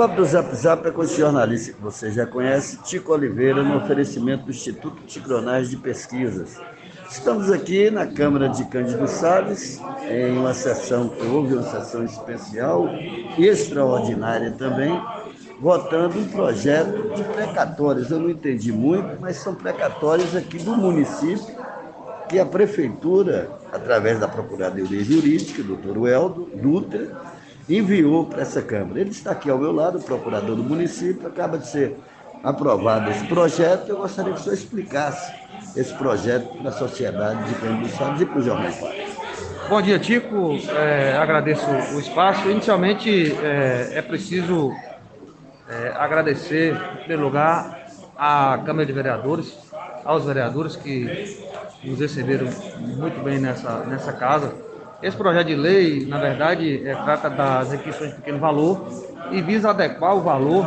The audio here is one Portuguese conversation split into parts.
Papo do Zap Zap é com o jornalista que você já conhece, Tico Oliveira, no oferecimento do Instituto Ticronais de Pesquisas. Estamos aqui na Câmara de Cândido Salles, em uma sessão, houve uma sessão especial, extraordinária também, votando um projeto de precatórios. Eu não entendi muito, mas são precatórios aqui do município, que a Prefeitura, através da Procuradoria Jurídica, doutor Weldo Dutra, enviou para essa Câmara. Ele está aqui ao meu lado, o procurador do município, acaba de ser aprovado esse projeto. Eu gostaria que o senhor explicasse esse projeto para a sociedade de Cândido Salles e para o Jornal Bom dia, Tico. É, agradeço o espaço. Inicialmente, é, é preciso é, agradecer, em primeiro lugar, à Câmara de Vereadores, aos vereadores que nos receberam muito bem nessa, nessa casa. Esse projeto de lei, na verdade, é, trata das requisições de pequeno valor e visa adequar o valor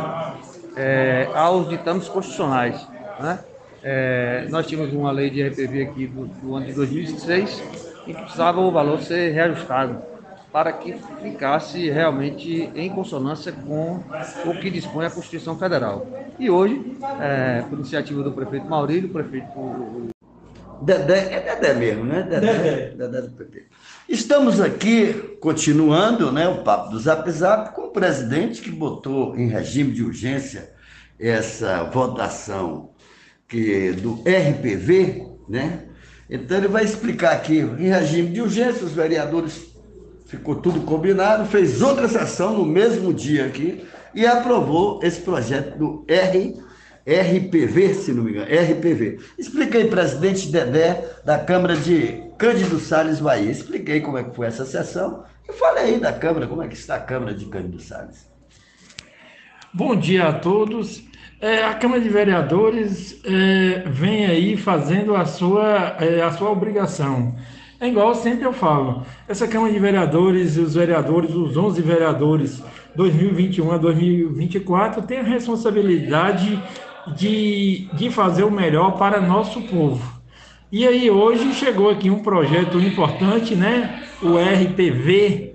é, aos ditames constitucionais. Né? É, nós tínhamos uma lei de RPV aqui do, do ano de 2006 e que precisava o valor ser reajustado para que ficasse realmente em consonância com o que dispõe a Constituição Federal. E hoje, é, por iniciativa do prefeito Maurílio, prefeito Dedé, é Dedé mesmo, né? Dedé, Dedé. Dedé do PP. Estamos aqui continuando né, o papo do Zap Zap com o presidente que botou em regime de urgência essa votação que do RPV, né? Então ele vai explicar aqui em regime de urgência, os vereadores ficou tudo combinado, fez outra sessão no mesmo dia aqui e aprovou esse projeto do RPV RPV, se não me engano, RPV. Expliquei, presidente Dedé, da Câmara de Cândido Salles, Bahia. Expliquei como é que foi essa sessão e falei aí da Câmara, como é que está a Câmara de Cândido Salles. Bom dia a todos. É, a Câmara de Vereadores é, vem aí fazendo a sua, é, a sua obrigação. É igual sempre eu falo, essa Câmara de Vereadores, os vereadores, os 11 vereadores 2021 a 2024 têm a responsabilidade de, de fazer o melhor para nosso povo. E aí hoje chegou aqui um projeto importante, né? O RPV.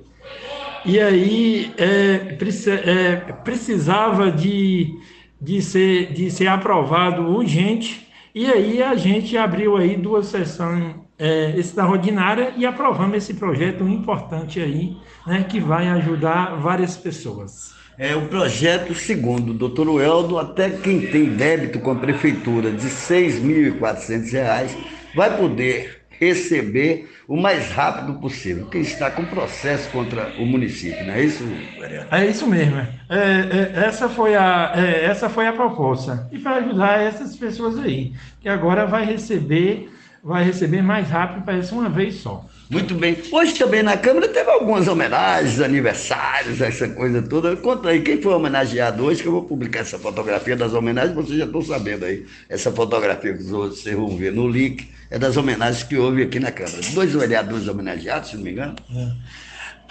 E aí é, é, precisava de, de, ser, de ser aprovado urgente. E aí a gente abriu aí duas sessões é, extraordinárias e aprovamos esse projeto importante aí, né? Que vai ajudar várias pessoas. É o projeto segundo o doutor Weldo, até quem tem débito com a prefeitura de R$ 6.400 vai poder receber o mais rápido possível. Quem está com processo contra o município, não é isso, vereador? É isso mesmo. É, é, essa, foi a, é, essa foi a proposta. E para ajudar essas pessoas aí, que agora vai receber, vai receber mais rápido, parece uma vez só. Muito bem. Hoje também na Câmara teve algumas homenagens, aniversários, essa coisa toda. Conta aí, quem foi homenageado hoje, que eu vou publicar essa fotografia das homenagens, vocês já estão sabendo aí. Essa fotografia que vocês vão ver no link é das homenagens que houve aqui na Câmara. Dois vereadores homenageados, se não me engano. É.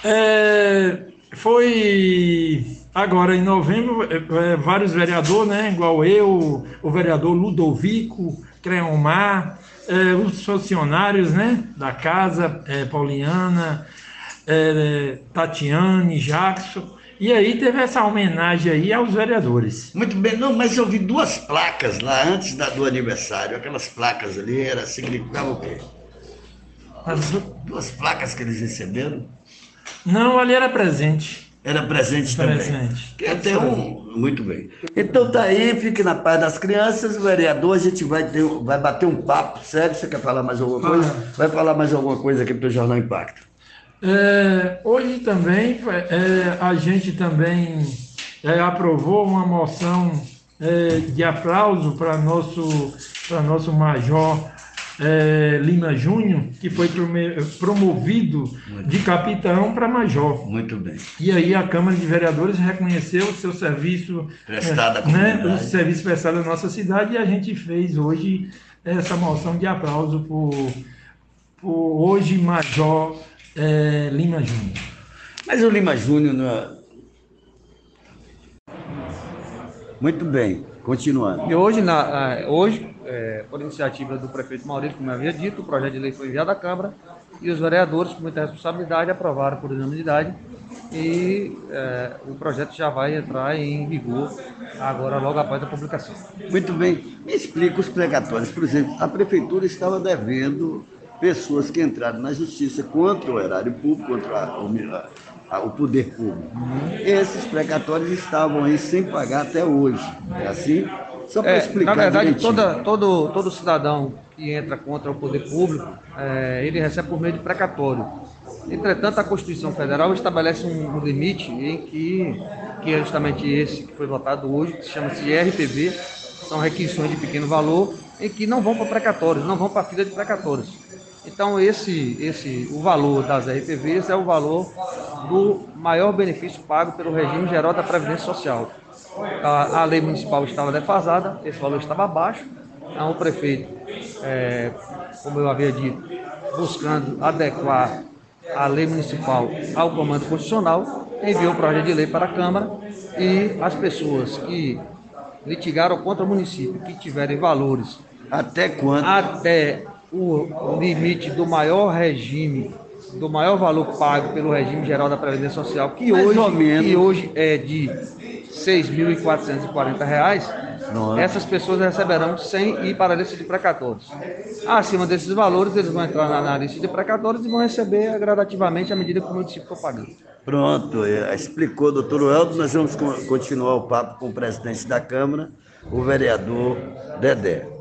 É, foi agora em novembro, é, é vários vereadores, né? Igual eu, o vereador Ludovico, Creomar é, os funcionários né, da casa, é, Pauliana, é, Tatiane, Jackson. E aí teve essa homenagem aí aos vereadores. Muito bem, não, mas eu vi duas placas lá antes da, do aniversário. Aquelas placas ali era significavam o quê? As duas placas que eles receberam? Não, ali era presente. Era presente, presente. também. É até um. Muito bem. Então tá aí, fique na paz das crianças. Vereador, a gente vai, ter, vai bater um papo sério. Você quer falar mais alguma coisa? Ah. Vai falar mais alguma coisa aqui para o Jornal Impacto. É, hoje também é, a gente também é, aprovou uma moção é, de aplauso para nosso, nosso major é, Lima Júnior, que foi promovido de capitão para major. Muito bem. E aí a Câmara de Vereadores reconheceu o seu serviço prestado é, né, o serviço prestado à nossa cidade e a gente fez hoje essa moção de aplauso por, por hoje Major é, Lima Júnior. Mas o Lima Júnior não é... Muito bem, continuando. E hoje, na, hoje é, por iniciativa do prefeito Maurício, como eu havia dito, o projeto de lei foi enviado à Câmara e os vereadores, com muita responsabilidade, aprovaram por unanimidade e é, o projeto já vai entrar em vigor agora logo após a publicação. Muito bem. Me explica os precatórios. Por exemplo, a prefeitura estava devendo pessoas que entraram na justiça contra o erário público, contra a, o poder público. Esses precatórios estavam aí sem pagar até hoje. É assim? Só para é, explicar. Na verdade, toda, todo, todo cidadão que entra contra o poder público, é, ele recebe por meio de precatório. Entretanto, a Constituição Federal estabelece um, um limite em que, que é justamente esse que foi votado hoje, que chama-se RPV, são requisições de pequeno valor, em que não vão para precatórios, não vão para fila de precatórios. Então, esse, esse, o valor das RPVs é o valor do maior benefício pago pelo regime geral da Previdência Social. A, a lei municipal estava defasada, esse valor estava baixo, então o prefeito, é, como eu havia dito, buscando adequar a lei municipal ao comando constitucional, enviou o projeto de lei para a Câmara e as pessoas que litigaram contra o município, que tiverem valores até quanto? Até o limite do maior regime, do maior valor pago pelo regime geral da Previdência Social, que, hoje, que hoje é de R$ 6.440 nossa. essas pessoas receberão sem ir para a lista de precatórios. Acima desses valores, eles vão entrar na, na lista de precatórios e vão receber gradativamente à medida que o município for pagando. Pronto, é, explicou, doutor Weldo. Nós vamos continuar o papo com o presidente da Câmara, o vereador Dedé.